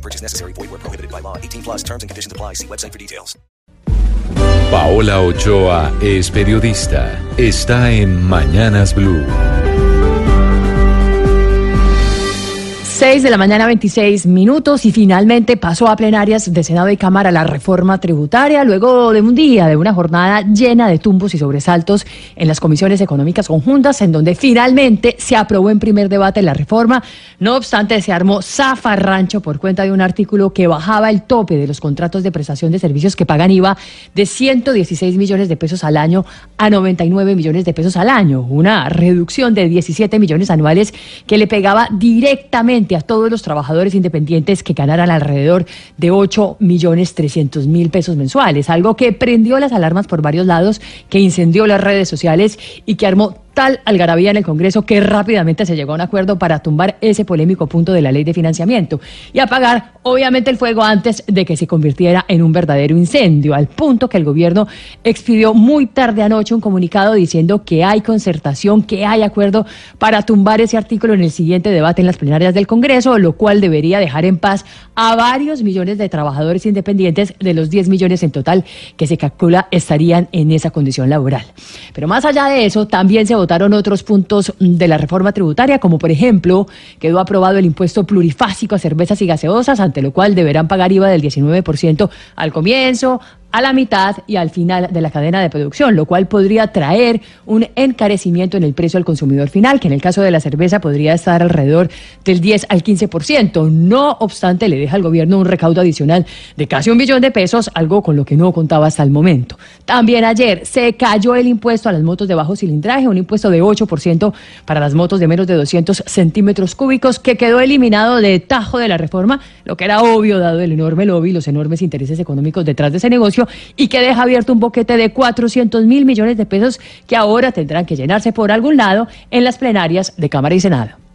No purchase necessary. Void where prohibited by law. 18 plus terms and conditions apply. See website for details. Paola Ochoa es periodista. Está en Mañanas Blue. 6 de la mañana, 26 minutos, y finalmente pasó a plenarias de Senado y Cámara la reforma tributaria, luego de un día, de una jornada llena de tumbos y sobresaltos en las comisiones económicas conjuntas, en donde finalmente se aprobó en primer debate la reforma. No obstante, se armó zafarrancho por cuenta de un artículo que bajaba el tope de los contratos de prestación de servicios que pagan IVA de 116 millones de pesos al año a 99 millones de pesos al año, una reducción de 17 millones anuales que le pegaba directamente a todos los trabajadores independientes que ganaran alrededor de 8 millones 300 mil pesos mensuales, algo que prendió las alarmas por varios lados, que incendió las redes sociales y que armó algarabía en el Congreso que rápidamente se llegó a un acuerdo para tumbar ese polémico punto de la ley de financiamiento y apagar, obviamente, el fuego antes de que se convirtiera en un verdadero incendio, al punto que el gobierno expidió muy tarde anoche un comunicado diciendo que hay concertación, que hay acuerdo para tumbar ese artículo en el siguiente debate en las plenarias del Congreso, lo cual debería dejar en paz a varios millones de trabajadores independientes de los 10 millones en total que se calcula estarían en esa condición laboral. Pero más allá de eso, también se votaron otros puntos de la reforma tributaria, como por ejemplo, quedó aprobado el impuesto plurifásico a cervezas y gaseosas, ante lo cual deberán pagar IVA del 19% al comienzo, a la mitad y al final de la cadena de producción, lo cual podría traer un encarecimiento en el precio al consumidor final, que en el caso de la cerveza podría estar alrededor del 10 al 15%. No obstante, le deja al gobierno un recaudo adicional de casi un billón de pesos, algo con lo que no contaba hasta el momento. También ayer se cayó el impuesto a las motos de bajo cilindraje, un impuesto de 8% para las motos de menos de 200 centímetros cúbicos, que quedó eliminado de tajo de la reforma, lo que era obvio dado el enorme lobby y los enormes intereses económicos detrás de ese negocio y que deja abierto un boquete de 400 mil millones de pesos que ahora tendrán que llenarse por algún lado en las plenarias de Cámara y Senado.